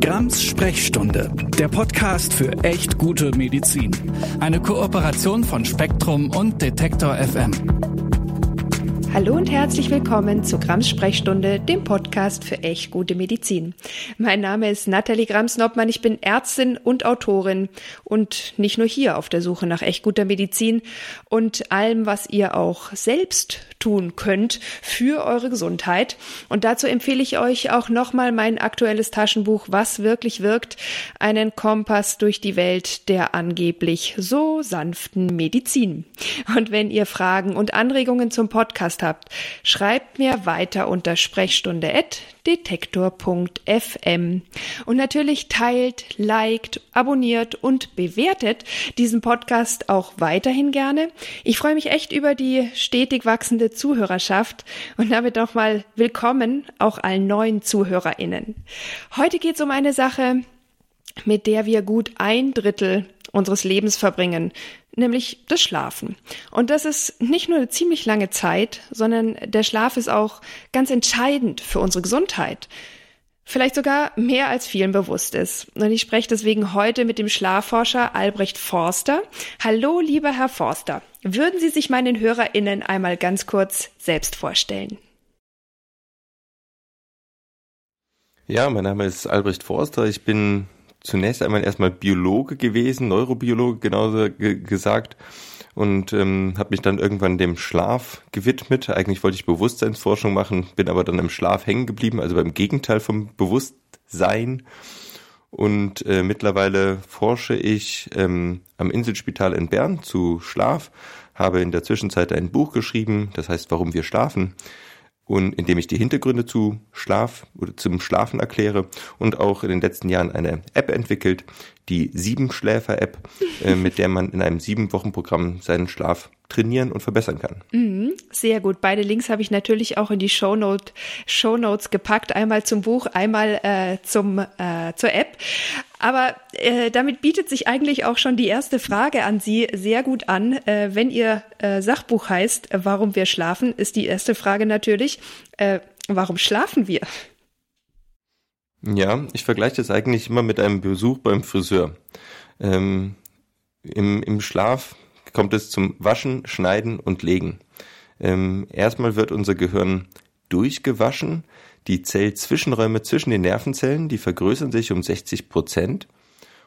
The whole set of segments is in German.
Grams Sprechstunde, der Podcast für echt gute Medizin. Eine Kooperation von Spektrum und Detektor FM. Hallo und herzlich willkommen zu Grams Sprechstunde, dem Podcast für echt gute Medizin. Mein Name ist Nathalie Grams-Noppmann, ich bin Ärztin und Autorin und nicht nur hier auf der Suche nach echt guter Medizin und allem, was ihr auch selbst tun könnt für eure Gesundheit. Und dazu empfehle ich euch auch nochmal mein aktuelles Taschenbuch Was wirklich wirkt, einen Kompass durch die Welt der angeblich so sanften Medizin. Und wenn ihr Fragen und Anregungen zum Podcast habt, schreibt mir weiter unter sprechstunde.detektor.fm. Und natürlich teilt, liked, abonniert und bewertet diesen Podcast auch weiterhin gerne. Ich freue mich echt über die stetig wachsende Zuhörerschaft und damit nochmal willkommen auch allen neuen ZuhörerInnen. Heute geht es um eine Sache, mit der wir gut ein Drittel unseres Lebens verbringen, nämlich das Schlafen. Und das ist nicht nur eine ziemlich lange Zeit, sondern der Schlaf ist auch ganz entscheidend für unsere Gesundheit. Vielleicht sogar mehr als vielen bewusst ist. Und ich spreche deswegen heute mit dem Schlafforscher Albrecht Forster. Hallo, lieber Herr Forster. Würden Sie sich meinen HörerInnen einmal ganz kurz selbst vorstellen? Ja, mein Name ist Albrecht Forster. Ich bin zunächst einmal erstmal Biologe gewesen, Neurobiologe genauso gesagt und ähm, habe mich dann irgendwann dem Schlaf gewidmet. Eigentlich wollte ich Bewusstseinsforschung machen, bin aber dann im Schlaf hängen geblieben, also beim Gegenteil vom Bewusstsein. Und äh, mittlerweile forsche ich ähm, am Inselspital in Bern zu Schlaf, habe in der Zwischenzeit ein Buch geschrieben, das heißt Warum wir schlafen und indem ich die Hintergründe zu Schlaf oder zum Schlafen erkläre und auch in den letzten Jahren eine App entwickelt, die Siebenschläfer-App, äh, mit der man in einem sieben Wochen Programm seinen Schlaf trainieren und verbessern kann. Mhm, sehr gut. Beide Links habe ich natürlich auch in die Shownote, Shownotes gepackt. Einmal zum Buch, einmal äh, zum, äh, zur App. Aber äh, damit bietet sich eigentlich auch schon die erste Frage an Sie sehr gut an. Äh, wenn Ihr äh, Sachbuch heißt, warum wir schlafen, ist die erste Frage natürlich, äh, warum schlafen wir? Ja, ich vergleiche das eigentlich immer mit einem Besuch beim Friseur. Ähm, im, Im Schlaf kommt es zum Waschen, Schneiden und Legen. Ähm, erstmal wird unser Gehirn durchgewaschen. Die Zellzwischenräume zwischen den Nervenzellen, die vergrößern sich um 60 Prozent.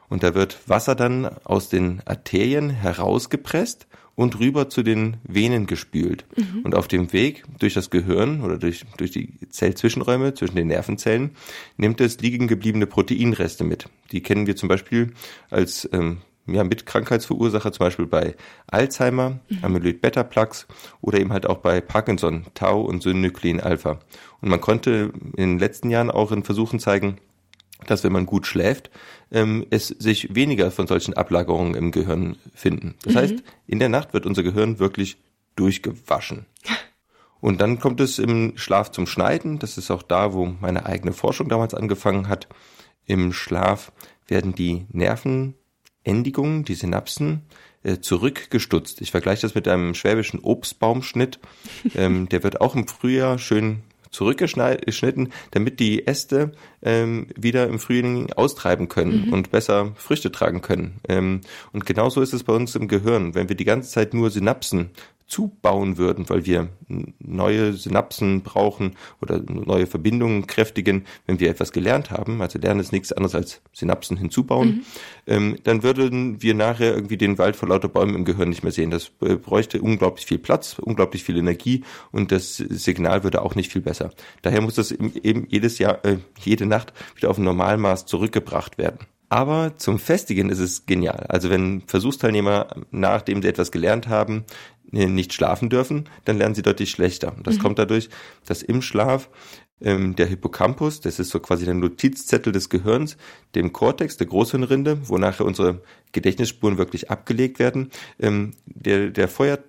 Und da wird Wasser dann aus den Arterien herausgepresst und rüber zu den Venen gespült. Mhm. Und auf dem Weg durch das Gehirn oder durch, durch die Zellzwischenräume zwischen den Nervenzellen nimmt es liegen gebliebene Proteinreste mit. Die kennen wir zum Beispiel als ähm, ja, mit Krankheitsverursacher, zum Beispiel bei Alzheimer, mhm. Amyloid-Beta-Plaques oder eben halt auch bei Parkinson, Tau und Synuclein-Alpha. Und man konnte in den letzten Jahren auch in Versuchen zeigen, dass wenn man gut schläft, ähm, es sich weniger von solchen Ablagerungen im Gehirn finden. Das mhm. heißt, in der Nacht wird unser Gehirn wirklich durchgewaschen. Und dann kommt es im Schlaf zum Schneiden. Das ist auch da, wo meine eigene Forschung damals angefangen hat. Im Schlaf werden die Nervenendigungen, die Synapsen, äh, zurückgestutzt. Ich vergleiche das mit einem schwäbischen Obstbaumschnitt. Ähm, der wird auch im Frühjahr schön zurückgeschnitten, damit die Äste ähm, wieder im Frühling austreiben können mhm. und besser Früchte tragen können. Ähm, und genauso ist es bei uns im Gehirn. Wenn wir die ganze Zeit nur Synapsen zubauen würden, weil wir neue Synapsen brauchen oder neue Verbindungen kräftigen, wenn wir etwas gelernt haben, also Lernen ist nichts anderes als Synapsen hinzubauen, mhm. ähm, dann würden wir nachher irgendwie den Wald vor lauter Bäumen im Gehirn nicht mehr sehen. Das äh, bräuchte unglaublich viel Platz, unglaublich viel Energie und das Signal würde auch nicht viel besser. Daher muss das eben jedes Jahr, äh, jede Nacht wieder auf ein Normalmaß zurückgebracht werden. Aber zum Festigen ist es genial. Also wenn Versuchsteilnehmer, nachdem sie etwas gelernt haben, nicht schlafen dürfen, dann lernen sie deutlich schlechter. Das mhm. kommt dadurch, dass im Schlaf ähm, der Hippocampus, das ist so quasi der Notizzettel des Gehirns, dem Kortex, der Großhirnrinde, wo nachher unsere Gedächtnisspuren wirklich abgelegt werden, ähm, der, der feuert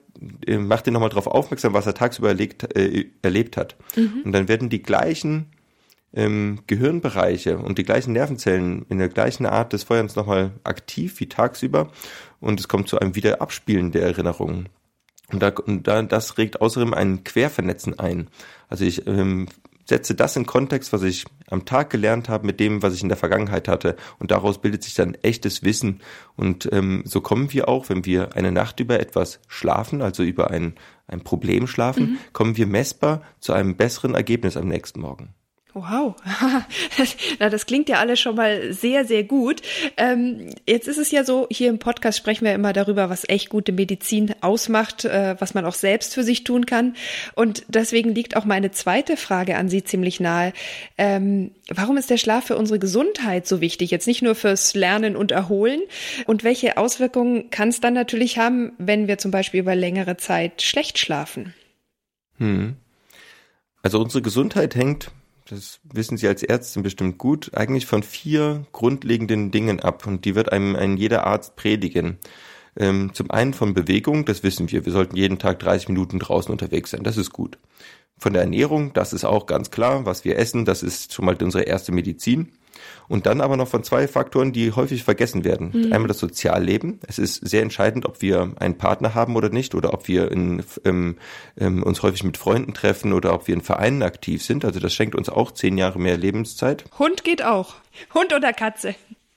äh, macht ihn nochmal darauf aufmerksam, was er tagsüber erlebt, äh, erlebt hat. Mhm. Und dann werden die gleichen ähm, Gehirnbereiche und die gleichen Nervenzellen in der gleichen Art des Feuerns nochmal aktiv wie tagsüber und es kommt zu einem Wiederabspielen der Erinnerungen. Und, da, und da, das regt außerdem ein Quervernetzen ein. Also ich ähm, setze das in Kontext, was ich am Tag gelernt habe, mit dem, was ich in der Vergangenheit hatte. Und daraus bildet sich dann echtes Wissen. Und ähm, so kommen wir auch, wenn wir eine Nacht über etwas schlafen, also über ein, ein Problem schlafen, mhm. kommen wir messbar zu einem besseren Ergebnis am nächsten Morgen. Wow, Na, das klingt ja alles schon mal sehr, sehr gut. Ähm, jetzt ist es ja so, hier im Podcast sprechen wir immer darüber, was echt gute Medizin ausmacht, äh, was man auch selbst für sich tun kann. Und deswegen liegt auch meine zweite Frage an Sie ziemlich nahe. Ähm, warum ist der Schlaf für unsere Gesundheit so wichtig? Jetzt nicht nur fürs Lernen und Erholen. Und welche Auswirkungen kann es dann natürlich haben, wenn wir zum Beispiel über längere Zeit schlecht schlafen? Hm. Also unsere Gesundheit hängt das wissen Sie als Ärztin bestimmt gut, eigentlich von vier grundlegenden Dingen ab und die wird einem ein jeder Arzt predigen. Ähm, zum einen von Bewegung, das wissen wir, wir sollten jeden Tag 30 Minuten draußen unterwegs sein, das ist gut. Von der Ernährung, das ist auch ganz klar, was wir essen, das ist schon mal unsere erste Medizin. Und dann aber noch von zwei Faktoren, die häufig vergessen werden. Mhm. Einmal das Sozialleben. Es ist sehr entscheidend, ob wir einen Partner haben oder nicht, oder ob wir in, ähm, ähm, uns häufig mit Freunden treffen oder ob wir in Vereinen aktiv sind. Also das schenkt uns auch zehn Jahre mehr Lebenszeit. Hund geht auch. Hund oder Katze?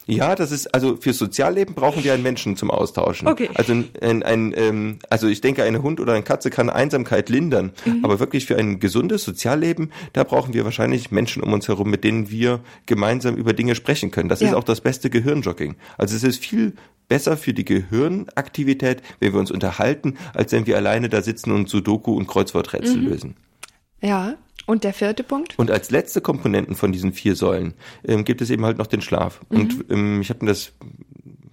Ja, das ist, also fürs Sozialleben brauchen wir einen Menschen zum Austauschen. Okay. Also ein, ein, ähm, also ich denke, eine Hund oder eine Katze kann Einsamkeit lindern, mhm. aber wirklich für ein gesundes Sozialleben, da brauchen wir wahrscheinlich Menschen um uns herum, mit denen wir gemeinsam über Dinge sprechen können. Das ja. ist auch das beste Gehirnjogging. Also es ist viel besser für die Gehirnaktivität, wenn wir uns unterhalten, als wenn wir alleine da sitzen und Sudoku und Kreuzworträtsel mhm. lösen. Ja, und der vierte Punkt? Und als letzte Komponenten von diesen vier Säulen ähm, gibt es eben halt noch den Schlaf. Mhm. Und ähm, ich habe mir das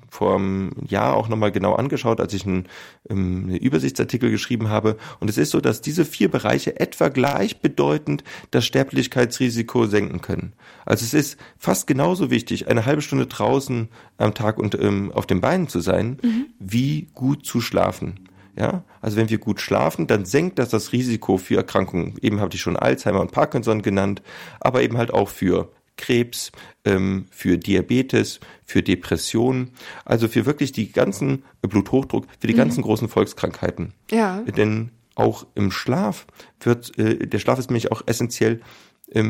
vor einem Jahr auch nochmal genau angeschaut, als ich einen, ähm, einen Übersichtsartikel geschrieben habe. Und es ist so, dass diese vier Bereiche etwa gleichbedeutend das Sterblichkeitsrisiko senken können. Also es ist fast genauso wichtig, eine halbe Stunde draußen am Tag und ähm, auf den Beinen zu sein, mhm. wie gut zu schlafen. Ja, also wenn wir gut schlafen, dann senkt das das Risiko für Erkrankungen. Eben habe ich schon Alzheimer und Parkinson genannt, aber eben halt auch für Krebs, ähm, für Diabetes, für Depressionen, also für wirklich die ganzen äh, Bluthochdruck, für die mhm. ganzen großen Volkskrankheiten. Ja. Denn auch im Schlaf wird, äh, der Schlaf ist nämlich auch essentiell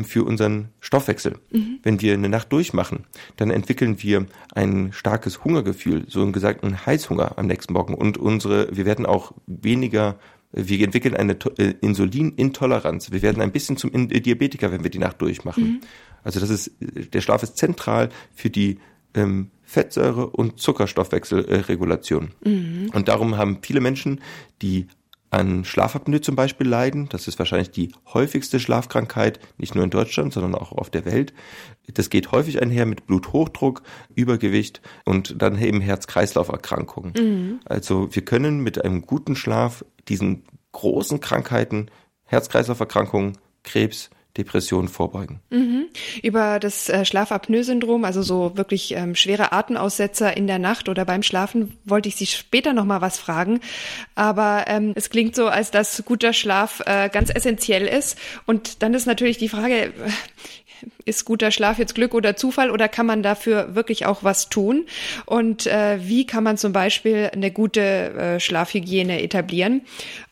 für unseren Stoffwechsel. Mhm. Wenn wir eine Nacht durchmachen, dann entwickeln wir ein starkes Hungergefühl, so einen gesagten Heißhunger am nächsten Morgen und unsere, wir werden auch weniger wir entwickeln eine äh, Insulinintoleranz. Wir werden ein bisschen zum Diabetiker, wenn wir die Nacht durchmachen. Mhm. Also das ist, der Schlaf ist zentral für die ähm, Fettsäure- und Zuckerstoffwechselregulation. Mhm. Und darum haben viele Menschen, die an Schlafapnoe zum Beispiel leiden. Das ist wahrscheinlich die häufigste Schlafkrankheit, nicht nur in Deutschland, sondern auch auf der Welt. Das geht häufig einher mit Bluthochdruck, Übergewicht und dann eben Herz-Kreislauf-Erkrankungen. Mhm. Also wir können mit einem guten Schlaf diesen großen Krankheiten, Herz-Kreislauf-Erkrankungen, Krebs, Depressionen vorbeugen. Mhm. Über das äh, Schlafapnoe-Syndrom, also so wirklich ähm, schwere Atemaussetzer in der Nacht oder beim Schlafen, wollte ich Sie später noch mal was fragen. Aber ähm, es klingt so, als dass guter Schlaf äh, ganz essentiell ist. Und dann ist natürlich die Frage, ist guter Schlaf jetzt Glück oder Zufall oder kann man dafür wirklich auch was tun? Und äh, wie kann man zum Beispiel eine gute äh, Schlafhygiene etablieren?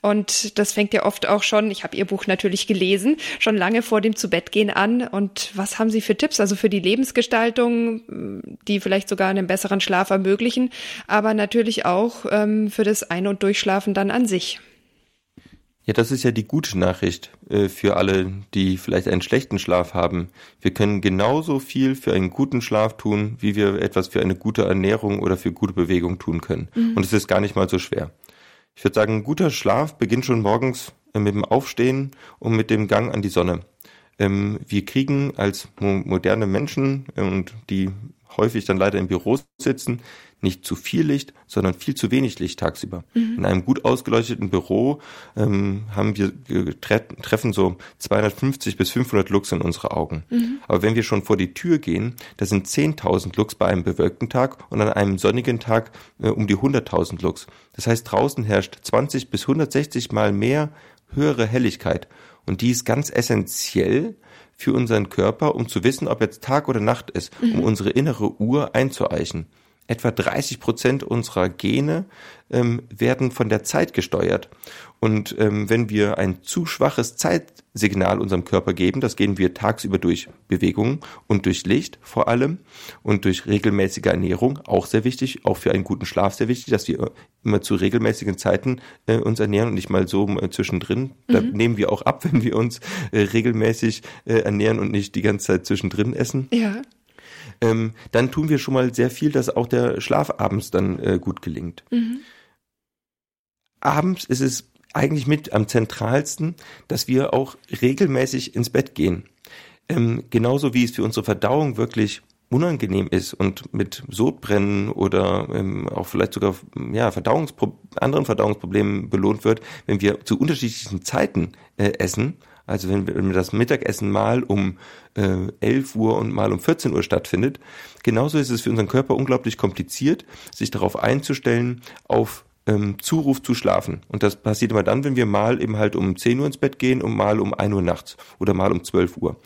Und das fängt ja oft auch schon, ich habe Ihr Buch natürlich gelesen, schon lange vor dem Zubettgehen an. Und was haben Sie für Tipps? Also für die Lebensgestaltung, die vielleicht sogar einen besseren Schlaf ermöglichen, aber natürlich auch ähm, für das Ein- und Durchschlafen dann an sich. Ja, das ist ja die gute Nachricht äh, für alle, die vielleicht einen schlechten Schlaf haben. Wir können genauso viel für einen guten Schlaf tun, wie wir etwas für eine gute Ernährung oder für gute Bewegung tun können. Mhm. Und es ist gar nicht mal so schwer. Ich würde sagen, guter Schlaf beginnt schon morgens äh, mit dem Aufstehen und mit dem Gang an die Sonne. Ähm, wir kriegen als moderne Menschen äh, und die häufig dann leider im Büro sitzen, nicht zu viel Licht, sondern viel zu wenig Licht tagsüber. Mhm. In einem gut ausgeleuchteten Büro ähm, haben wir tre treffen so 250 bis 500 Lux in unsere Augen. Mhm. Aber wenn wir schon vor die Tür gehen, da sind 10.000 Lux bei einem bewölkten Tag und an einem sonnigen Tag äh, um die 100.000 Lux. Das heißt, draußen herrscht 20 bis 160 mal mehr höhere Helligkeit. Und die ist ganz essentiell für unseren Körper, um zu wissen, ob jetzt Tag oder Nacht ist, um mhm. unsere innere Uhr einzueichen. Etwa 30 Prozent unserer Gene ähm, werden von der Zeit gesteuert. Und ähm, wenn wir ein zu schwaches Zeitsignal unserem Körper geben, das gehen wir tagsüber durch Bewegung und durch Licht vor allem und durch regelmäßige Ernährung, auch sehr wichtig, auch für einen guten Schlaf sehr wichtig, dass wir immer zu regelmäßigen Zeiten äh, uns ernähren und nicht mal so äh, zwischendrin. Da mhm. nehmen wir auch ab, wenn wir uns äh, regelmäßig äh, ernähren und nicht die ganze Zeit zwischendrin essen. Ja. Ähm, dann tun wir schon mal sehr viel, dass auch der Schlaf abends dann äh, gut gelingt. Mhm. Abends ist es eigentlich mit am zentralsten, dass wir auch regelmäßig ins Bett gehen. Ähm, genauso wie es für unsere Verdauung wirklich unangenehm ist und mit Sodbrennen oder ähm, auch vielleicht sogar ja, Verdauungspro anderen Verdauungsproblemen belohnt wird, wenn wir zu unterschiedlichen Zeiten äh, essen. Also wenn, wenn das Mittagessen mal um äh, 11 Uhr und mal um 14 Uhr stattfindet. Genauso ist es für unseren Körper unglaublich kompliziert, sich darauf einzustellen, auf ähm, Zuruf zu schlafen. Und das passiert immer dann, wenn wir mal eben halt um 10 Uhr ins Bett gehen und mal um 1 Uhr nachts oder mal um 12 Uhr.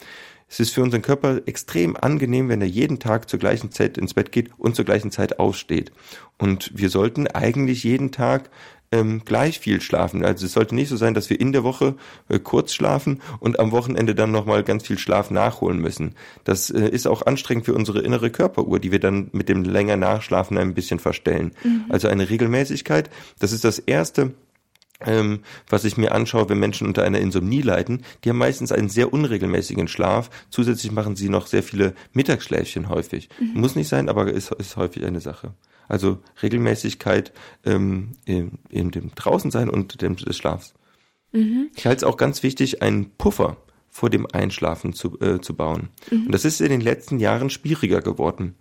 Es ist für unseren Körper extrem angenehm, wenn er jeden Tag zur gleichen Zeit ins Bett geht und zur gleichen Zeit aussteht. Und wir sollten eigentlich jeden Tag ähm, gleich viel schlafen. Also es sollte nicht so sein, dass wir in der Woche äh, kurz schlafen und am Wochenende dann nochmal ganz viel Schlaf nachholen müssen. Das äh, ist auch anstrengend für unsere innere Körperuhr, die wir dann mit dem länger Nachschlafen ein bisschen verstellen. Mhm. Also eine Regelmäßigkeit, das ist das Erste, ähm, was ich mir anschaue, wenn Menschen unter einer Insomnie leiden, die haben meistens einen sehr unregelmäßigen Schlaf. Zusätzlich machen sie noch sehr viele Mittagsschläfchen häufig. Mhm. Muss nicht sein, aber ist, ist häufig eine Sache. Also Regelmäßigkeit ähm, in, in dem Draußensein und dem, des Schlafs. Mhm. Ich halte es auch ganz wichtig, einen Puffer vor dem Einschlafen zu, äh, zu bauen. Mhm. Und das ist in den letzten Jahren schwieriger geworden.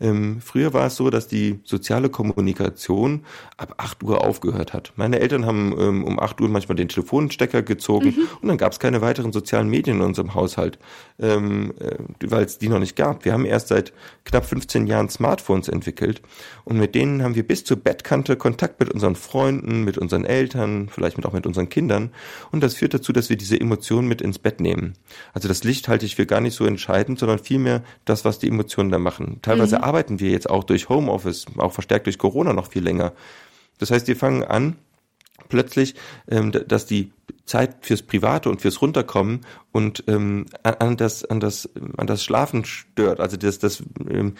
Ähm, früher war es so, dass die soziale Kommunikation ab 8 Uhr aufgehört hat. Meine Eltern haben ähm, um 8 Uhr manchmal den Telefonstecker gezogen mhm. und dann gab es keine weiteren sozialen Medien in unserem Haushalt, ähm, äh, weil es die noch nicht gab. Wir haben erst seit knapp 15 Jahren Smartphones entwickelt und mit denen haben wir bis zur Bettkante Kontakt mit unseren Freunden, mit unseren Eltern, vielleicht mit auch mit unseren Kindern und das führt dazu, dass wir diese Emotionen mit ins Bett nehmen. Also das Licht halte ich für gar nicht so entscheidend, sondern vielmehr das, was die Emotionen da machen. Teilweise mhm arbeiten wir jetzt auch durch Homeoffice, auch verstärkt durch Corona noch viel länger. Das heißt, wir fangen an, plötzlich, ähm, dass die Zeit fürs Private und fürs Runterkommen und ähm, an das an das an das Schlafen stört. Also das das ähm,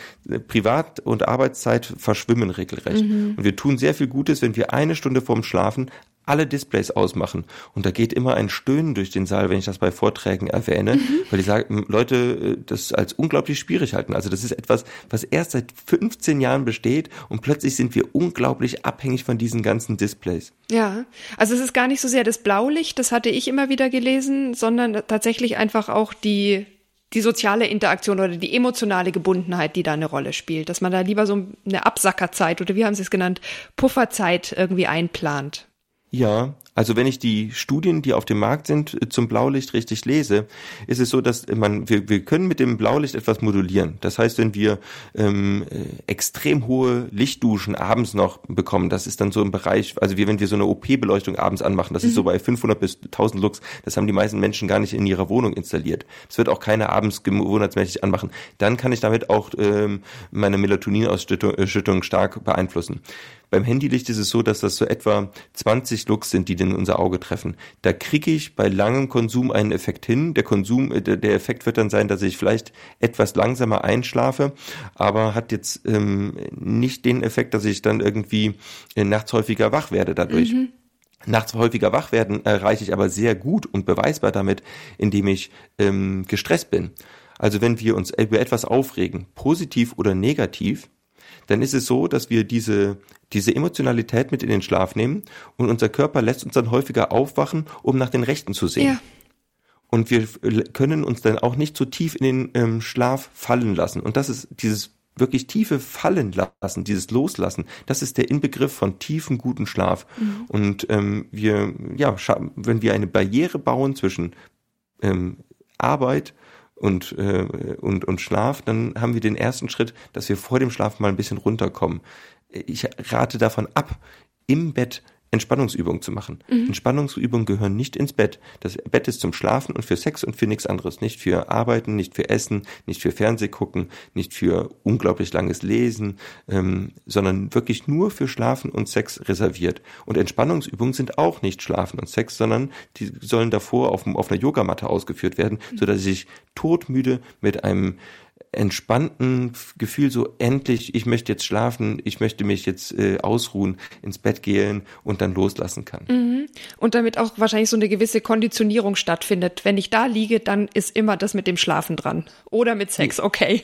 Privat- und Arbeitszeit verschwimmen regelrecht. Mhm. Und wir tun sehr viel Gutes, wenn wir eine Stunde vorm Schlafen alle Displays ausmachen. Und da geht immer ein Stöhnen durch den Saal, wenn ich das bei Vorträgen erwähne, mhm. weil die sagen, Leute äh, das als unglaublich schwierig halten. Also das ist etwas, was erst seit 15 Jahren besteht und plötzlich sind wir unglaublich abhängig von diesen ganzen Displays. Ja, also es ist gar nicht so sehr das Blaulicht, das hatte ich immer wieder gelesen, sondern tatsächlich einfach auch die die soziale Interaktion oder die emotionale Gebundenheit, die da eine Rolle spielt, dass man da lieber so eine Absackerzeit oder wie haben Sie es genannt, Pufferzeit irgendwie einplant. Ja, also wenn ich die Studien, die auf dem Markt sind, zum Blaulicht richtig lese, ist es so, dass man wir, wir können mit dem Blaulicht etwas modulieren. Das heißt, wenn wir ähm, extrem hohe Lichtduschen abends noch bekommen, das ist dann so im Bereich, also wir, wenn wir so eine OP-Beleuchtung abends anmachen, das mhm. ist so mhm. bei 500 bis 1000 Lux, das haben die meisten Menschen gar nicht in ihrer Wohnung installiert. Das wird auch keiner abends gewohnheitsmäßig anmachen. Dann kann ich damit auch ähm, meine Melatoninausschüttung äh, stark beeinflussen. Beim Handylicht ist es so, dass das so etwa 20 Lux sind, die den unser Auge treffen. Da kriege ich bei langem Konsum einen Effekt hin. Der Konsum, äh, der Effekt wird dann sein, dass ich vielleicht etwas langsamer einschlafe, aber hat jetzt ähm, nicht den Effekt, dass ich dann irgendwie äh, nachts häufiger wach werde dadurch. Mhm. Nachts häufiger wach werden erreiche ich aber sehr gut und beweisbar damit, indem ich ähm, gestresst bin. Also wenn wir uns über etwas aufregen, positiv oder negativ, dann ist es so, dass wir diese, diese Emotionalität mit in den Schlaf nehmen und unser Körper lässt uns dann häufiger aufwachen, um nach den Rechten zu sehen. Ja. Und wir können uns dann auch nicht so tief in den ähm, Schlaf fallen lassen. Und das ist dieses wirklich tiefe Fallen lassen, dieses Loslassen, das ist der Inbegriff von tiefen, guten Schlaf. Mhm. Und ähm, wir, ja, wenn wir eine Barriere bauen zwischen ähm, Arbeit und, äh, und, und Schlaf, dann haben wir den ersten Schritt, dass wir vor dem Schlaf mal ein bisschen runterkommen. Ich rate davon ab, im Bett Entspannungsübungen zu machen. Mhm. Entspannungsübungen gehören nicht ins Bett. Das Bett ist zum Schlafen und für Sex und für nichts anderes. Nicht für Arbeiten, nicht für Essen, nicht für Fernseh gucken, nicht für unglaublich langes Lesen, ähm, sondern wirklich nur für Schlafen und Sex reserviert. Und Entspannungsübungen sind auch nicht Schlafen und Sex, sondern die sollen davor auf, auf einer Yogamatte ausgeführt werden, mhm. sodass ich todmüde mit einem entspannten Gefühl, so endlich, ich möchte jetzt schlafen, ich möchte mich jetzt äh, ausruhen, ins Bett gehen und dann loslassen kann. Mhm. Und damit auch wahrscheinlich so eine gewisse Konditionierung stattfindet. Wenn ich da liege, dann ist immer das mit dem Schlafen dran. Oder mit Sex, okay.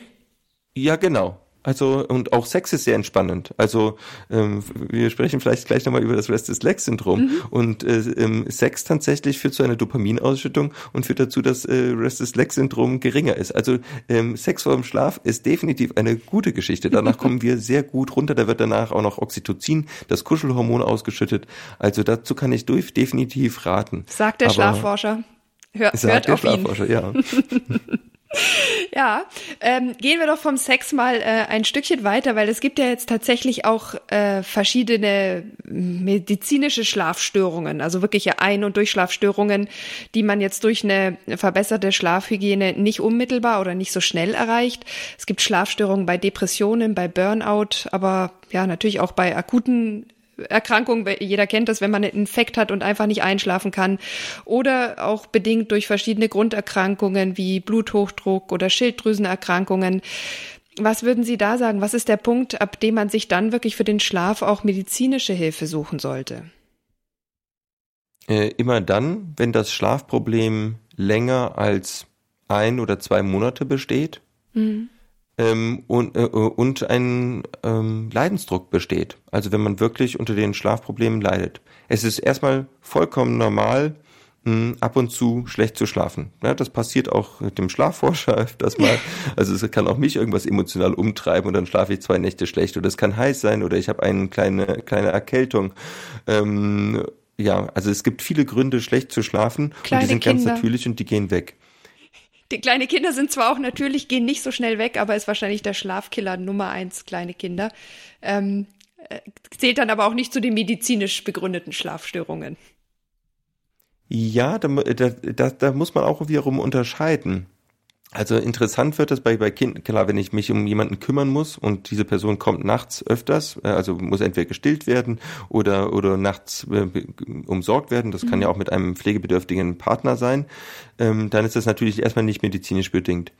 Ja, genau. Also und auch Sex ist sehr entspannend. Also ähm, wir sprechen vielleicht gleich nochmal über das Restless Leg Syndrom mhm. und äh, ähm, Sex tatsächlich führt zu einer Dopaminausschüttung und führt dazu, dass äh, Restless Leg Syndrom geringer ist. Also ähm, Sex vor dem Schlaf ist definitiv eine gute Geschichte. Danach kommen wir sehr gut runter. Da wird danach auch noch Oxytocin, das Kuschelhormon ausgeschüttet. Also dazu kann ich durch definitiv raten. Sagt der Aber, Schlafforscher. Hör, sagt hört der auf Schlafforscher, ihn. ja. Ja, ähm, gehen wir doch vom Sex mal äh, ein Stückchen weiter, weil es gibt ja jetzt tatsächlich auch äh, verschiedene medizinische Schlafstörungen, also wirkliche Ein- und Durchschlafstörungen, die man jetzt durch eine verbesserte Schlafhygiene nicht unmittelbar oder nicht so schnell erreicht. Es gibt Schlafstörungen bei Depressionen, bei Burnout, aber ja, natürlich auch bei akuten Erkrankung, jeder kennt das, wenn man einen Infekt hat und einfach nicht einschlafen kann. Oder auch bedingt durch verschiedene Grunderkrankungen wie Bluthochdruck oder Schilddrüsenerkrankungen. Was würden Sie da sagen? Was ist der Punkt, ab dem man sich dann wirklich für den Schlaf auch medizinische Hilfe suchen sollte? Äh, immer dann, wenn das Schlafproblem länger als ein oder zwei Monate besteht. Mhm ähm, und, äh, und ein ähm, Leidensdruck besteht. Also wenn man wirklich unter den Schlafproblemen leidet. Es ist erstmal vollkommen normal, mh, hm, ab und zu schlecht zu schlafen. Ja, das passiert auch dem Schlafforscher öfters mal. Also es kann auch mich irgendwas emotional umtreiben und dann schlafe ich zwei Nächte schlecht oder es kann heiß sein oder ich habe eine kleine, kleine Erkältung. Ähm, ja, also es gibt viele Gründe, schlecht zu schlafen Kleine und die sind Kinder. ganz natürlich und die gehen weg. Die kleine Kinder sind zwar auch natürlich, gehen nicht so schnell weg, aber ist wahrscheinlich der Schlafkiller Nummer eins, kleine Kinder. Ähm, äh, zählt dann aber auch nicht zu den medizinisch begründeten Schlafstörungen. Ja, da, da, da muss man auch wiederum unterscheiden. Also interessant wird es bei, bei Kindern, klar, wenn ich mich um jemanden kümmern muss und diese Person kommt nachts öfters, äh, also muss entweder gestillt werden oder, oder nachts äh, umsorgt werden, das mhm. kann ja auch mit einem pflegebedürftigen Partner sein, ähm, dann ist das natürlich erstmal nicht medizinisch bedingt.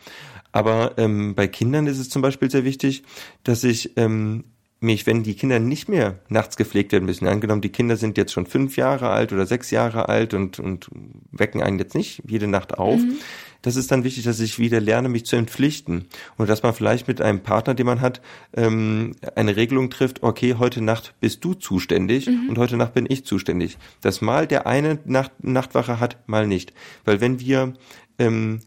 Aber ähm, bei Kindern ist es zum Beispiel sehr wichtig, dass ich ähm, mich, wenn die Kinder nicht mehr nachts gepflegt werden müssen, angenommen, die Kinder sind jetzt schon fünf Jahre alt oder sechs Jahre alt und, und wecken einen jetzt nicht jede Nacht auf, mhm das ist dann wichtig, dass ich wieder lerne, mich zu entpflichten. Und dass man vielleicht mit einem Partner, den man hat, ähm, eine Regelung trifft, okay, heute Nacht bist du zuständig mhm. und heute Nacht bin ich zuständig. Dass mal der eine Nacht, Nachtwache hat, mal nicht. Weil wenn wir ähm,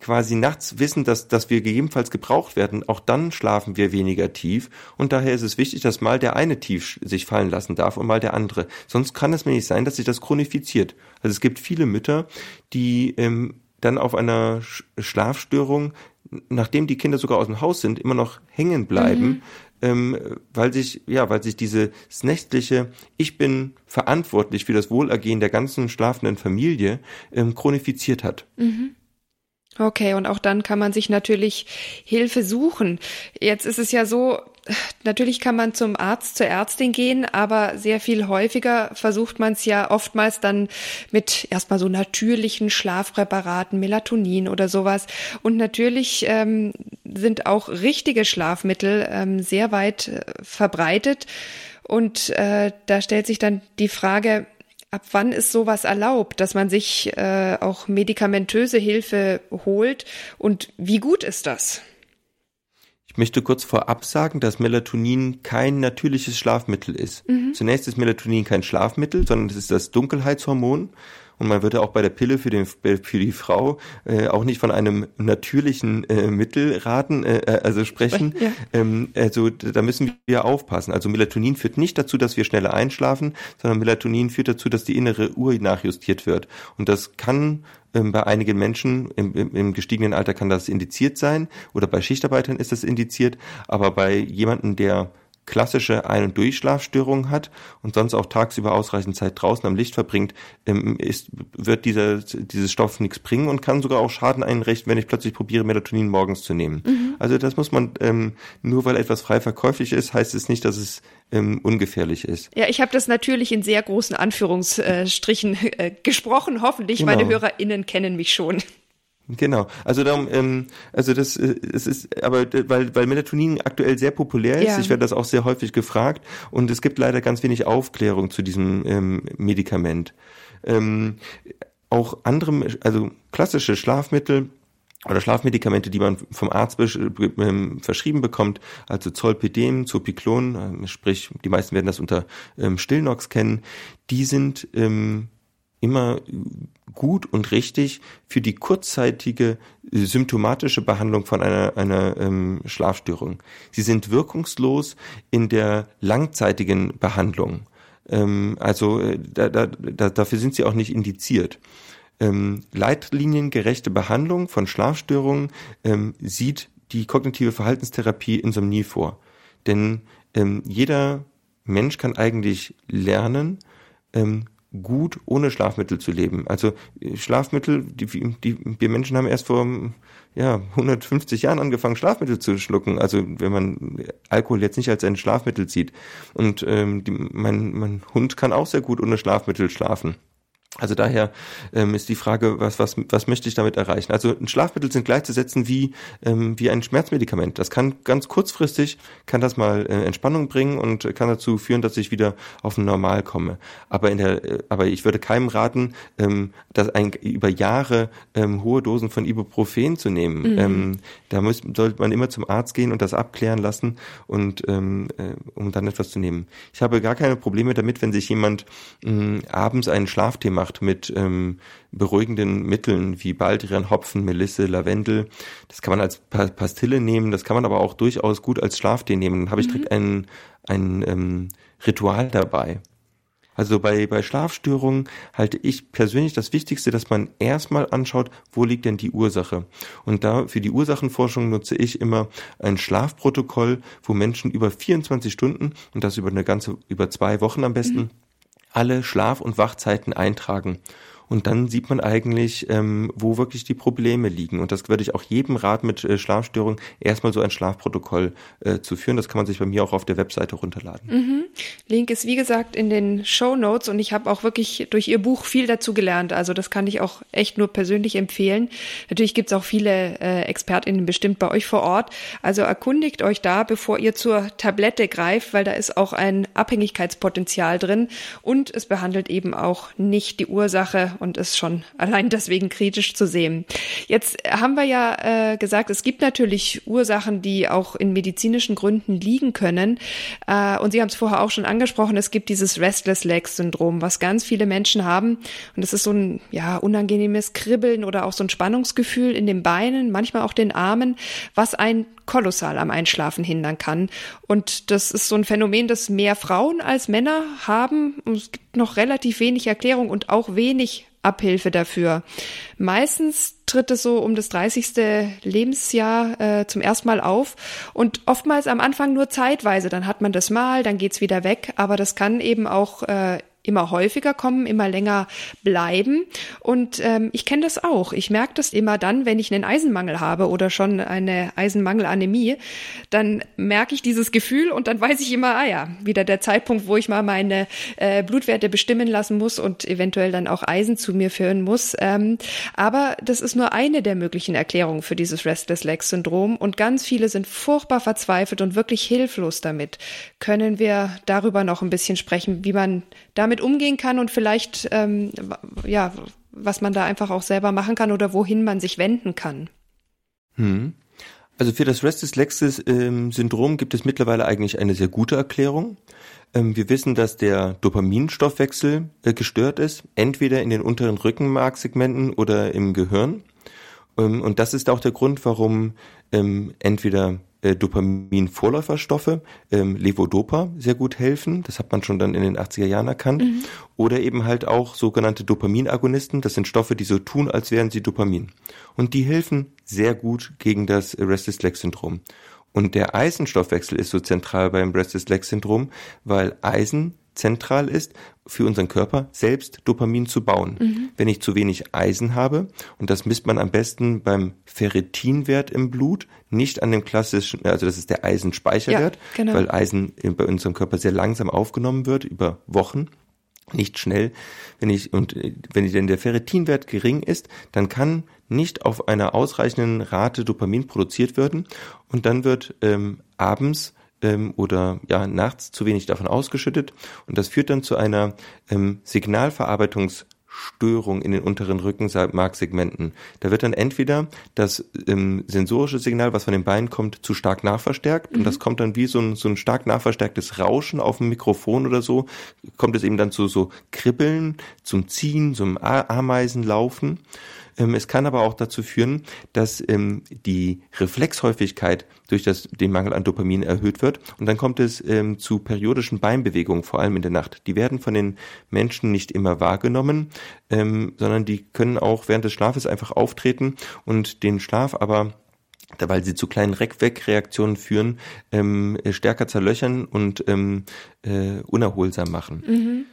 quasi nachts wissen, dass, dass wir gegebenenfalls gebraucht werden, auch dann schlafen wir weniger tief. Und daher ist es wichtig, dass mal der eine tief sich fallen lassen darf und mal der andere. Sonst kann es mir nicht sein, dass sich das chronifiziert. Also es gibt viele Mütter, die ähm, dann auf einer Schlafstörung, nachdem die Kinder sogar aus dem Haus sind, immer noch hängen bleiben, mhm. ähm, weil sich, ja, weil sich dieses nächtliche, ich bin verantwortlich für das Wohlergehen der ganzen schlafenden Familie, ähm, chronifiziert hat. Mhm. Okay, und auch dann kann man sich natürlich Hilfe suchen. Jetzt ist es ja so, natürlich kann man zum Arzt, zur Ärztin gehen, aber sehr viel häufiger versucht man es ja oftmals dann mit erstmal so natürlichen Schlafpräparaten, Melatonin oder sowas. Und natürlich ähm, sind auch richtige Schlafmittel ähm, sehr weit äh, verbreitet. Und äh, da stellt sich dann die Frage, ab wann ist sowas erlaubt, dass man sich äh, auch medikamentöse Hilfe holt und wie gut ist das? Ich möchte kurz vorab sagen, dass Melatonin kein natürliches Schlafmittel ist. Mhm. Zunächst ist Melatonin kein Schlafmittel, sondern es ist das Dunkelheitshormon. Und man würde auch bei der Pille für, den, für die Frau äh, auch nicht von einem natürlichen äh, Mittel raten, äh, äh, also sprechen. Ja. Ähm, also da müssen wir aufpassen. Also Melatonin führt nicht dazu, dass wir schneller einschlafen, sondern Melatonin führt dazu, dass die innere Uhr nachjustiert wird. Und das kann bei einigen Menschen im, im, im gestiegenen Alter kann das indiziert sein oder bei Schichtarbeitern ist das indiziert, aber bei jemandem, der klassische Ein- und Durchschlafstörungen hat und sonst auch tagsüber ausreichend Zeit draußen am Licht verbringt, ähm, ist, wird dieser, dieses Stoff nichts bringen und kann sogar auch Schaden einrichten, wenn ich plötzlich probiere, Melatonin morgens zu nehmen. Mhm. Also das muss man, ähm, nur weil etwas frei verkäuflich ist, heißt es nicht, dass es ähm, ungefährlich ist. Ja, ich habe das natürlich in sehr großen Anführungsstrichen äh, gesprochen. Hoffentlich, genau. meine HörerInnen kennen mich schon. Genau. Also darum, ähm, also das äh, es ist, aber weil weil Melatonin aktuell sehr populär ist, ja. ich werde das auch sehr häufig gefragt und es gibt leider ganz wenig Aufklärung zu diesem ähm, Medikament. Ähm, auch andere, also klassische Schlafmittel oder Schlafmedikamente, die man vom Arzt ähm, verschrieben bekommt, also Zolpidem, Zopiclon, ähm, sprich, die meisten werden das unter ähm, Stillnox kennen, die sind ähm, immer gut und richtig für die kurzzeitige äh, symptomatische Behandlung von einer, einer ähm, Schlafstörung. Sie sind wirkungslos in der langzeitigen Behandlung. Ähm, also äh, da, da, da, dafür sind sie auch nicht indiziert. Ähm, leitliniengerechte Behandlung von Schlafstörungen ähm, sieht die kognitive Verhaltenstherapie Insomnie vor. Denn ähm, jeder Mensch kann eigentlich lernen, ähm, gut ohne Schlafmittel zu leben. Also äh, Schlafmittel, die, die wir Menschen haben erst vor ja 150 Jahren angefangen Schlafmittel zu schlucken. Also wenn man Alkohol jetzt nicht als ein Schlafmittel sieht. Und ähm, die, mein, mein Hund kann auch sehr gut ohne Schlafmittel schlafen. Also daher ähm, ist die Frage, was, was, was möchte ich damit erreichen? Also ein Schlafmittel sind gleichzusetzen wie, ähm, wie ein Schmerzmedikament. Das kann ganz kurzfristig, kann das mal äh, Entspannung bringen und kann dazu führen, dass ich wieder auf ein Normal komme. Aber in der, äh, aber ich würde keinem raten, ähm, dass ein, über Jahre ähm, hohe Dosen von Ibuprofen zu nehmen. Mhm. Ähm, da muss, sollte man immer zum Arzt gehen und das abklären lassen und ähm, äh, um dann etwas zu nehmen. Ich habe gar keine Probleme damit, wenn sich jemand mh, abends einen Schlafthema gemacht mit ähm, beruhigenden Mitteln wie Baldrian, Hopfen, Melisse, Lavendel. Das kann man als pa Pastille nehmen, das kann man aber auch durchaus gut als Schlaftee nehmen. Dann habe ich mhm. direkt ein, ein ähm, Ritual dabei. Also bei, bei Schlafstörungen halte ich persönlich das Wichtigste, dass man erstmal anschaut, wo liegt denn die Ursache. Und da für die Ursachenforschung nutze ich immer ein Schlafprotokoll, wo Menschen über 24 Stunden und das über eine ganze, über zwei Wochen am besten, mhm alle Schlaf- und Wachzeiten eintragen. Und dann sieht man eigentlich, ähm, wo wirklich die Probleme liegen. Und das würde ich auch jedem raten mit äh, Schlafstörungen, erstmal so ein Schlafprotokoll äh, zu führen. Das kann man sich bei mir auch auf der Webseite runterladen. Mhm. Link ist wie gesagt in den Show Notes und ich habe auch wirklich durch ihr Buch viel dazu gelernt. Also das kann ich auch echt nur persönlich empfehlen. Natürlich gibt es auch viele äh, ExpertInnen bestimmt bei euch vor Ort. Also erkundigt euch da, bevor ihr zur Tablette greift, weil da ist auch ein Abhängigkeitspotenzial drin und es behandelt eben auch nicht die Ursache und ist schon allein deswegen kritisch zu sehen. Jetzt haben wir ja äh, gesagt, es gibt natürlich Ursachen, die auch in medizinischen Gründen liegen können. Äh, und Sie haben es vorher auch schon angesprochen, es gibt dieses Restless Leg Syndrom, was ganz viele Menschen haben. Und das ist so ein ja, unangenehmes Kribbeln oder auch so ein Spannungsgefühl in den Beinen, manchmal auch den Armen, was ein kolossal am Einschlafen hindern kann. Und das ist so ein Phänomen, das mehr Frauen als Männer haben. Und es gibt noch relativ wenig Erklärung und auch wenig Abhilfe dafür. Meistens tritt es so um das 30. Lebensjahr äh, zum ersten Mal auf und oftmals am Anfang nur zeitweise. Dann hat man das mal, dann geht's wieder weg, aber das kann eben auch äh, immer häufiger kommen, immer länger bleiben. Und ähm, ich kenne das auch. Ich merke das immer dann, wenn ich einen Eisenmangel habe oder schon eine Eisenmangelanämie, dann merke ich dieses Gefühl und dann weiß ich immer, ah ja, wieder der Zeitpunkt, wo ich mal meine äh, Blutwerte bestimmen lassen muss und eventuell dann auch Eisen zu mir führen muss. Ähm, aber das ist nur eine der möglichen Erklärungen für dieses Restless Leg Syndrom und ganz viele sind furchtbar verzweifelt und wirklich hilflos damit. Können wir darüber noch ein bisschen sprechen, wie man damit damit umgehen kann und vielleicht, ähm, ja, was man da einfach auch selber machen kann oder wohin man sich wenden kann. Hm. Also für das Restless Lexis ähm, gibt es mittlerweile eigentlich eine sehr gute Erklärung. Ähm, wir wissen, dass der Dopaminstoffwechsel äh, gestört ist, entweder in den unteren Rückenmarksegmenten oder im Gehirn. Ähm, und das ist auch der Grund, warum entweder äh, Dopamin-Vorläuferstoffe, ähm, Levodopa, sehr gut helfen. Das hat man schon dann in den 80er Jahren erkannt. Mhm. Oder eben halt auch sogenannte Dopaminagonisten. Das sind Stoffe, die so tun, als wären sie Dopamin. Und die helfen sehr gut gegen das Restless Leg Syndrom. Und der Eisenstoffwechsel ist so zentral beim Restless-Legs-Syndrom, weil Eisen zentral ist, für unseren Körper selbst Dopamin zu bauen. Mhm. Wenn ich zu wenig Eisen habe, und das misst man am besten beim Ferritinwert im Blut, nicht an dem klassischen, also das ist der Eisenspeicherwert, ja, genau. weil Eisen bei unserem Körper sehr langsam aufgenommen wird über Wochen nicht schnell. Wenn ich und wenn denn der Ferritinwert gering ist, dann kann nicht auf einer ausreichenden Rate Dopamin produziert werden und dann wird ähm, abends ähm, oder ja nachts zu wenig davon ausgeschüttet und das führt dann zu einer ähm, Signalverarbeitungs Störung in den unteren Rückenmarksegmenten. Da wird dann entweder das ähm, sensorische Signal, was von den Beinen kommt, zu stark nachverstärkt mhm. und das kommt dann wie so ein, so ein stark nachverstärktes Rauschen auf dem Mikrofon oder so, kommt es eben dann zu so Kribbeln, zum Ziehen, zum Ameisenlaufen. Ähm, es kann aber auch dazu führen, dass ähm, die Reflexhäufigkeit durch das, den Mangel an Dopamin erhöht wird. Und dann kommt es ähm, zu periodischen Beinbewegungen, vor allem in der Nacht. Die werden von den Menschen nicht immer wahrgenommen, sondern die können auch während des Schlafes einfach auftreten und den Schlaf aber weil sie zu kleinen Wegreaktionen führen, ähm, stärker zerlöchern und ähm, äh, unerholsam machen. Mhm.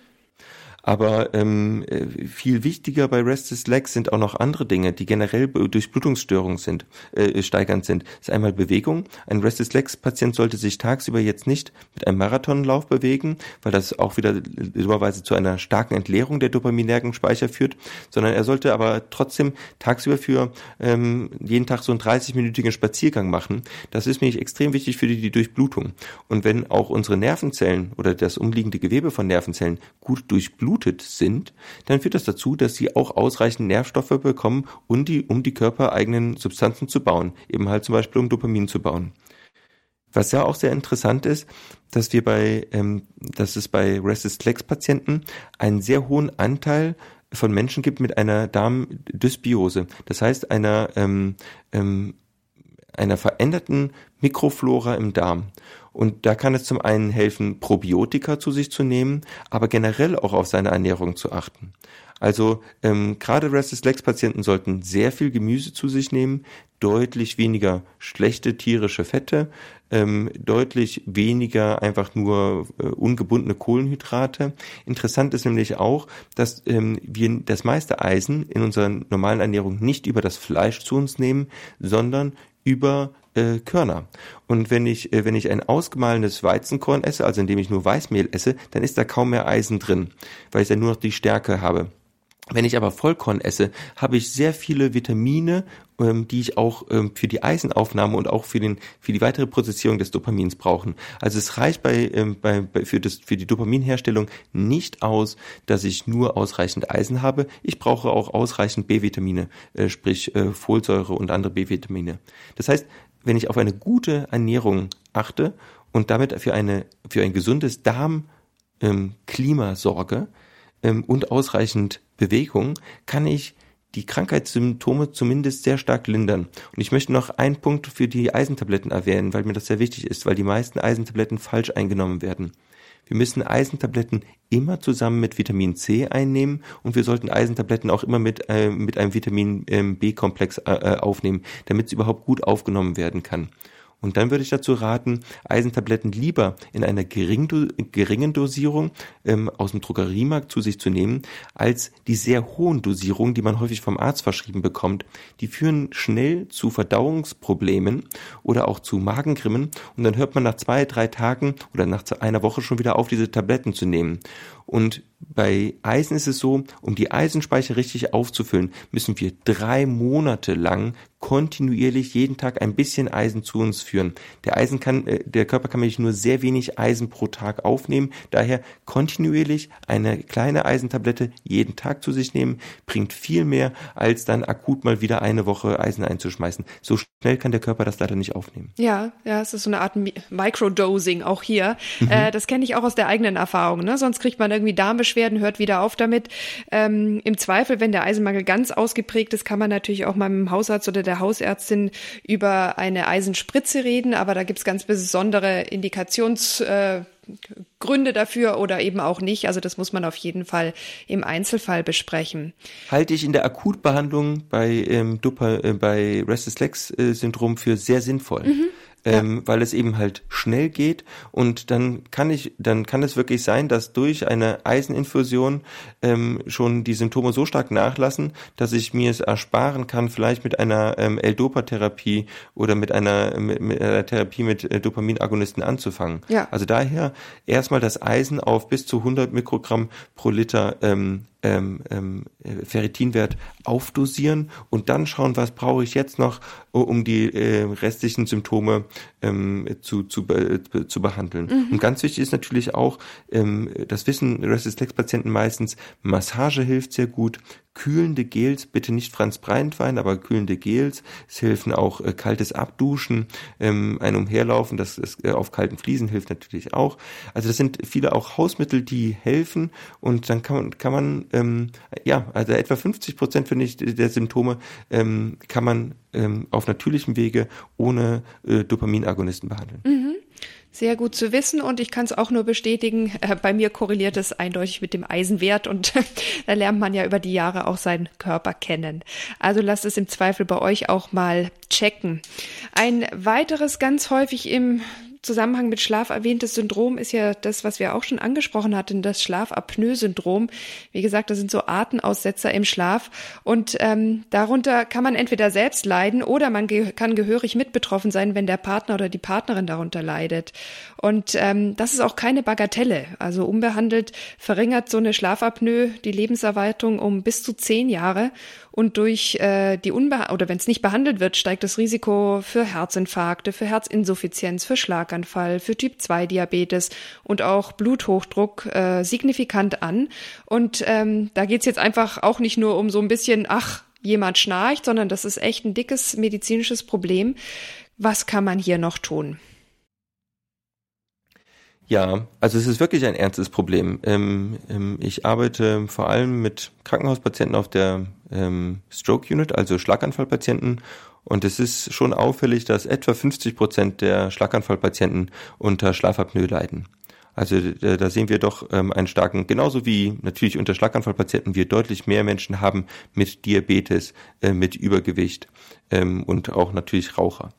Aber ähm, äh, viel wichtiger bei Restless Legs sind auch noch andere Dinge, die generell durch Blutungsstörungen sind, äh, steigernd sind. Das ist einmal Bewegung. Ein Restless Legs Patient sollte sich tagsüber jetzt nicht mit einem Marathonlauf bewegen, weil das auch wieder überweise zu einer starken Entleerung der dopaminergen Speicher führt, sondern er sollte aber trotzdem tagsüber für ähm, jeden Tag so einen 30-minütigen Spaziergang machen. Das ist mir extrem wichtig für die, die Durchblutung. Und wenn auch unsere Nervenzellen oder das umliegende Gewebe von Nervenzellen gut durchblutet, durchblutet sind, dann führt das dazu, dass sie auch ausreichend Nährstoffe bekommen, um die, um die körpereigenen Substanzen zu bauen, eben halt zum Beispiel um Dopamin zu bauen. Was ja auch sehr interessant ist, dass wir bei, ähm, dass es bei Restless Legs Patienten einen sehr hohen Anteil von Menschen gibt mit einer Darmdysbiose. Das heißt einer ähm, ähm, einer veränderten Mikroflora im Darm. Und da kann es zum einen helfen, Probiotika zu sich zu nehmen, aber generell auch auf seine Ernährung zu achten. Also ähm, gerade Restless Legs Patienten sollten sehr viel Gemüse zu sich nehmen, deutlich weniger schlechte tierische Fette, ähm, deutlich weniger einfach nur äh, ungebundene Kohlenhydrate. Interessant ist nämlich auch, dass ähm, wir das meiste Eisen in unserer normalen Ernährung nicht über das Fleisch zu uns nehmen, sondern über äh, Körner. Und wenn ich, äh, wenn ich ein ausgemahlenes Weizenkorn esse, also indem ich nur Weißmehl esse, dann ist da kaum mehr Eisen drin, weil ich dann nur noch die Stärke habe. Wenn ich aber Vollkorn esse, habe ich sehr viele Vitamine, ähm, die ich auch ähm, für die Eisenaufnahme und auch für, den, für die weitere Prozessierung des Dopamins brauchen. Also es reicht bei, ähm, bei, bei für, das, für die Dopaminherstellung nicht aus, dass ich nur ausreichend Eisen habe. Ich brauche auch ausreichend B-Vitamine, äh, sprich äh, Folsäure und andere B-Vitamine. Das heißt, wenn ich auf eine gute Ernährung achte und damit für eine für ein gesundes Darmklima ähm, sorge ähm, und ausreichend Bewegung, kann ich die Krankheitssymptome zumindest sehr stark lindern. Und ich möchte noch einen Punkt für die Eisentabletten erwähnen, weil mir das sehr wichtig ist, weil die meisten Eisentabletten falsch eingenommen werden. Wir müssen Eisentabletten immer zusammen mit Vitamin C einnehmen und wir sollten Eisentabletten auch immer mit, äh, mit einem Vitamin ähm, B-Komplex äh, äh, aufnehmen, damit es überhaupt gut aufgenommen werden kann. Und dann würde ich dazu raten, Eisentabletten lieber in einer geringen Dosierung ähm, aus dem Drogeriemarkt zu sich zu nehmen, als die sehr hohen Dosierungen, die man häufig vom Arzt verschrieben bekommt. Die führen schnell zu Verdauungsproblemen oder auch zu Magengrimmen und dann hört man nach zwei, drei Tagen oder nach einer Woche schon wieder auf, diese Tabletten zu nehmen. Und bei Eisen ist es so, um die Eisenspeicher richtig aufzufüllen, müssen wir drei Monate lang kontinuierlich jeden Tag ein bisschen Eisen zu uns führen. Der Eisen kann, äh, der Körper kann nämlich nur sehr wenig Eisen pro Tag aufnehmen. Daher kontinuierlich eine kleine Eisentablette jeden Tag zu sich nehmen, bringt viel mehr, als dann akut mal wieder eine Woche Eisen einzuschmeißen. So schnell kann der Körper das leider nicht aufnehmen. Ja, ja, es ist so eine Art Microdosing auch hier. Mhm. Äh, das kenne ich auch aus der eigenen Erfahrung. Ne? Sonst kriegt man irgendwie Darmbeschwerden, hört wieder auf damit. Ähm, Im Zweifel, wenn der Eisenmangel ganz ausgeprägt ist, kann man natürlich auch mal mit dem Hausarzt oder der Hausärztin über eine Eisenspritze reden, aber da gibt's ganz besondere Indikationsgründe äh, dafür oder eben auch nicht. Also das muss man auf jeden Fall im Einzelfall besprechen. Halte ich in der Akutbehandlung bei, ähm, Dupa, äh, bei Restless Legs äh, Syndrom für sehr sinnvoll. Mhm. Ähm, ja. weil es eben halt schnell geht und dann kann ich, dann kann es wirklich sein, dass durch eine Eiseninfusion ähm, schon die Symptome so stark nachlassen, dass ich mir es ersparen kann, vielleicht mit einer ähm, L-Dopa-Therapie oder mit einer, mit, mit einer Therapie mit äh, Dopaminagonisten anzufangen. Ja. Also daher erstmal das Eisen auf bis zu 100 Mikrogramm pro Liter ähm, ähm, ähm, Ferritinwert aufdosieren und dann schauen, was brauche ich jetzt noch, um die äh, restlichen Symptome ähm, zu, zu, äh, zu behandeln. Mhm. Und ganz wichtig ist natürlich auch, ähm, das wissen Restless-Legs-Patienten meistens, Massage hilft sehr gut, kühlende Gels, bitte nicht Franz Breitwein, aber kühlende Gels. Es helfen auch äh, kaltes Abduschen, ähm, ein Umherlaufen, das ist, äh, auf kalten Fliesen hilft natürlich auch. Also das sind viele auch Hausmittel, die helfen und dann kann man, kann man ähm, ja, also etwa 50 Prozent finde ich der Symptome ähm, kann man ähm, auf natürlichem Wege ohne äh, Dopaminagonisten behandeln. Mhm. Sehr gut zu wissen und ich kann es auch nur bestätigen. Äh, bei mir korreliert es eindeutig mit dem Eisenwert und da lernt man ja über die Jahre auch seinen Körper kennen. Also lasst es im Zweifel bei euch auch mal checken. Ein weiteres ganz häufig im Zusammenhang mit Schlaf erwähntes Syndrom ist ja das, was wir auch schon angesprochen hatten, das Schlafapnoe-Syndrom. Wie gesagt, das sind so Artenaussetzer im Schlaf und ähm, darunter kann man entweder selbst leiden oder man ge kann gehörig mit betroffen sein, wenn der Partner oder die Partnerin darunter leidet. Und ähm, das ist auch keine Bagatelle. Also unbehandelt verringert so eine Schlafapnoe die Lebenserwartung um bis zu zehn Jahre und durch äh, die Unbe oder wenn es nicht behandelt wird, steigt das Risiko für Herzinfarkte, für Herzinsuffizienz, für Schlaganfall, für Typ 2 Diabetes und auch Bluthochdruck äh, signifikant an. Und ähm, da geht's jetzt einfach auch nicht nur um so ein bisschen, ach, jemand schnarcht, sondern das ist echt ein dickes medizinisches Problem. Was kann man hier noch tun? Ja, also es ist wirklich ein ernstes Problem. Ähm, ähm, ich arbeite vor allem mit Krankenhauspatienten auf der ähm, Stroke Unit, also Schlaganfallpatienten. Und es ist schon auffällig, dass etwa 50 Prozent der Schlaganfallpatienten unter Schlafapnoe leiden. Also da sehen wir doch ähm, einen starken, genauso wie natürlich unter Schlaganfallpatienten wir deutlich mehr Menschen haben mit Diabetes, äh, mit Übergewicht ähm, und auch natürlich Raucher.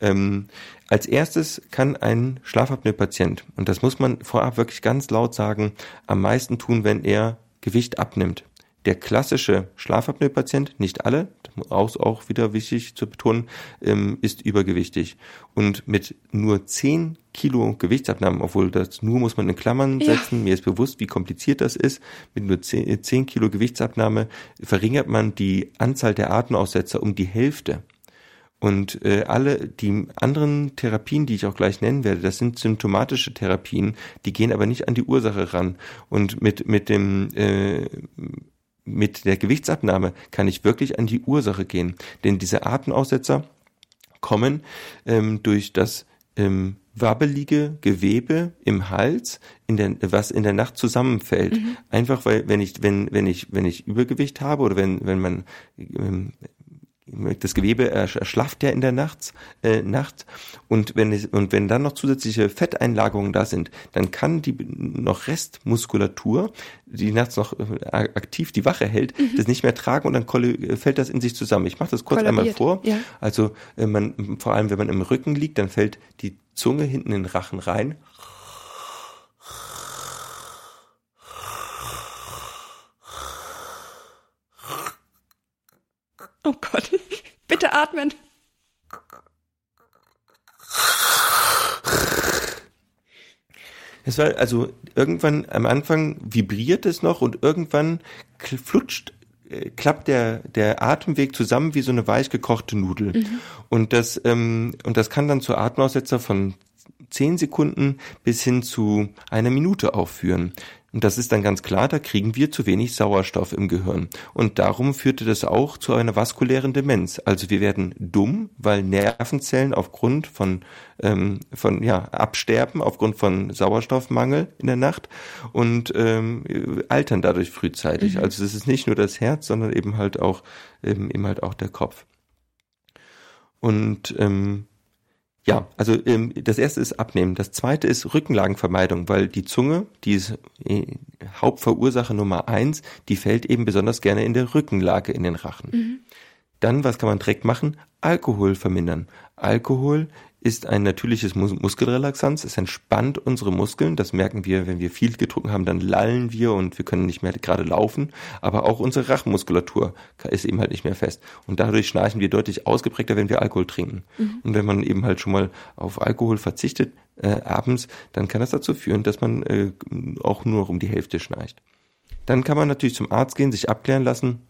Ähm, als erstes kann ein Schlafapnoe-Patient, und das muss man vorab wirklich ganz laut sagen, am meisten tun, wenn er Gewicht abnimmt. Der klassische Schlafapnoe-Patient, nicht alle, auch, auch wieder wichtig zu betonen, ähm, ist übergewichtig. Und mit nur 10 Kilo Gewichtsabnahmen, obwohl das nur muss man in Klammern setzen, ja. mir ist bewusst, wie kompliziert das ist, mit nur 10, 10 Kilo Gewichtsabnahme verringert man die Anzahl der Atemaussetzer um die Hälfte. Und äh, alle die anderen Therapien, die ich auch gleich nennen werde, das sind symptomatische Therapien, die gehen aber nicht an die Ursache ran. Und mit mit dem äh, mit der Gewichtsabnahme kann ich wirklich an die Ursache gehen, denn diese Atemaussetzer kommen ähm, durch das ähm, wabbelige Gewebe im Hals, in der, was in der Nacht zusammenfällt. Mhm. Einfach weil, wenn ich, wenn, wenn ich, wenn ich Übergewicht habe oder wenn, wenn man ähm, das Gewebe erschlafft ja in der Nacht, äh, Nacht und wenn es, und wenn dann noch zusätzliche Fetteinlagerungen da sind, dann kann die noch Restmuskulatur, die nachts noch äh, aktiv die Wache hält, mhm. das nicht mehr tragen und dann fällt das in sich zusammen. Ich mache das kurz Kollabiert. einmal vor. Ja. Also äh, man vor allem wenn man im Rücken liegt, dann fällt die Zunge hinten in den Rachen rein Oh Gott. Bitte atmen. Es war also irgendwann am Anfang vibriert es noch und irgendwann flutscht äh, klappt der der Atemweg zusammen wie so eine weich gekochte Nudel mhm. und das ähm, und das kann dann zu Atemaussetzer von zehn Sekunden bis hin zu einer Minute aufführen. Und das ist dann ganz klar, da kriegen wir zu wenig Sauerstoff im Gehirn. Und darum führte das auch zu einer vaskulären Demenz. Also wir werden dumm, weil Nervenzellen aufgrund von, ähm, von ja, Absterben, aufgrund von Sauerstoffmangel in der Nacht und ähm, altern dadurch frühzeitig. Mhm. Also es ist nicht nur das Herz, sondern eben halt auch, ähm, eben halt auch der Kopf. Und ähm, ja, also ähm, das erste ist Abnehmen. Das zweite ist Rückenlagenvermeidung, weil die Zunge, die ist äh, Hauptverursacher Nummer eins, die fällt eben besonders gerne in der Rückenlage in den Rachen. Mhm. Dann, was kann man direkt machen? Alkohol vermindern. Alkohol ist ein natürliches Mus Muskelrelaxanz. Es entspannt unsere Muskeln. Das merken wir, wenn wir viel getrunken haben, dann lallen wir und wir können nicht mehr gerade laufen. Aber auch unsere Rachenmuskulatur ist eben halt nicht mehr fest. Und dadurch schnarchen wir deutlich ausgeprägter, wenn wir Alkohol trinken. Mhm. Und wenn man eben halt schon mal auf Alkohol verzichtet äh, abends, dann kann das dazu führen, dass man äh, auch nur um die Hälfte schnarcht. Dann kann man natürlich zum Arzt gehen, sich abklären lassen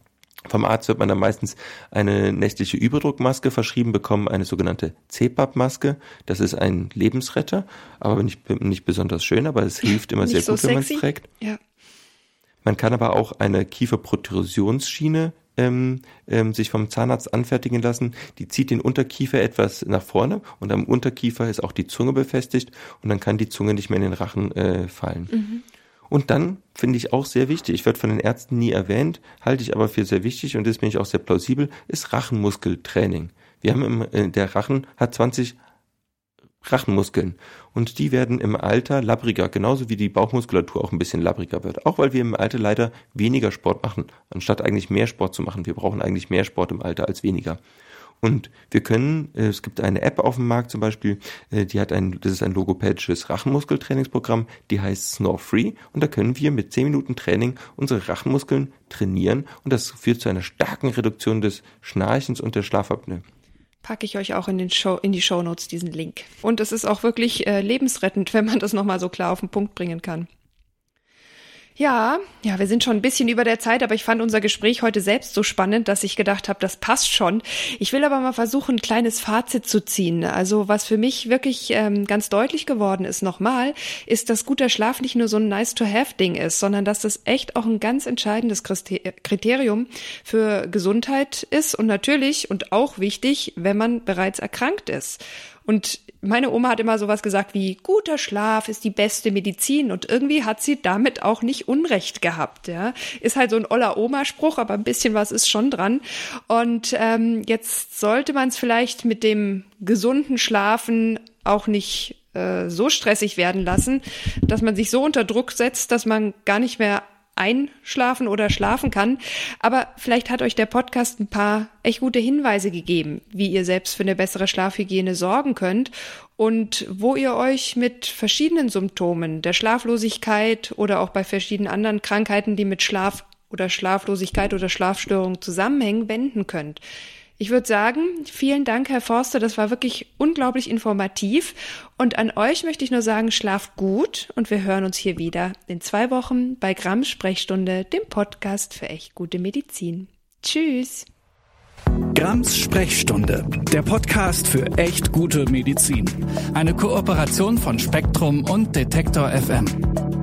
vom Arzt wird man dann meistens eine nächtliche Überdruckmaske verschrieben bekommen, eine sogenannte CPAP-Maske. Das ist ein Lebensretter, aber nicht, nicht besonders schön, aber es hilft immer sehr so gut, wenn man es trägt. Ja. Man kann aber auch eine Kieferprotrusionsschiene ähm, ähm, sich vom Zahnarzt anfertigen lassen. Die zieht den Unterkiefer etwas nach vorne und am Unterkiefer ist auch die Zunge befestigt und dann kann die Zunge nicht mehr in den Rachen äh, fallen. Mhm. Und dann finde ich auch sehr wichtig, ich werde von den Ärzten nie erwähnt, halte ich aber für sehr wichtig und das bin ich auch sehr plausibel, ist Rachenmuskeltraining. Wir haben im, äh, der Rachen hat 20 Rachenmuskeln und die werden im Alter labbriger, genauso wie die Bauchmuskulatur auch ein bisschen labbriger wird. Auch weil wir im Alter leider weniger Sport machen, anstatt eigentlich mehr Sport zu machen. Wir brauchen eigentlich mehr Sport im Alter als weniger. Und wir können, äh, es gibt eine App auf dem Markt zum Beispiel, äh, die hat ein, das ist ein logopädisches Rachenmuskeltrainingsprogramm, die heißt Snore Free und da können wir mit 10 Minuten Training unsere Rachenmuskeln trainieren und das führt zu einer starken Reduktion des Schnarchens und der Schlafapnoe packe ich euch auch in, den Show, in die Show Notes diesen Link. Und es ist auch wirklich äh, lebensrettend, wenn man das nochmal so klar auf den Punkt bringen kann. Ja, ja, wir sind schon ein bisschen über der Zeit, aber ich fand unser Gespräch heute selbst so spannend, dass ich gedacht habe, das passt schon. Ich will aber mal versuchen, ein kleines Fazit zu ziehen. Also was für mich wirklich ähm, ganz deutlich geworden ist nochmal, ist, dass guter Schlaf nicht nur so ein Nice-to-have-Ding ist, sondern dass das echt auch ein ganz entscheidendes Kriterium für Gesundheit ist und natürlich und auch wichtig, wenn man bereits erkrankt ist. Und meine Oma hat immer sowas gesagt wie, guter Schlaf ist die beste Medizin und irgendwie hat sie damit auch nicht Unrecht gehabt, ja. Ist halt so ein oller Oma-Spruch, aber ein bisschen was ist schon dran. Und ähm, jetzt sollte man es vielleicht mit dem gesunden Schlafen auch nicht äh, so stressig werden lassen, dass man sich so unter Druck setzt, dass man gar nicht mehr einschlafen oder schlafen kann. Aber vielleicht hat euch der Podcast ein paar echt gute Hinweise gegeben, wie ihr selbst für eine bessere Schlafhygiene sorgen könnt und wo ihr euch mit verschiedenen Symptomen der Schlaflosigkeit oder auch bei verschiedenen anderen Krankheiten, die mit Schlaf oder Schlaflosigkeit oder Schlafstörung zusammenhängen, wenden könnt. Ich würde sagen, vielen Dank, Herr Forster. Das war wirklich unglaublich informativ. Und an euch möchte ich nur sagen, schlaft gut und wir hören uns hier wieder in zwei Wochen bei Gramm Sprechstunde, dem Podcast für echt gute Medizin. Tschüss. Grams Sprechstunde, der Podcast für echt gute Medizin. Eine Kooperation von Spektrum und Detektor FM.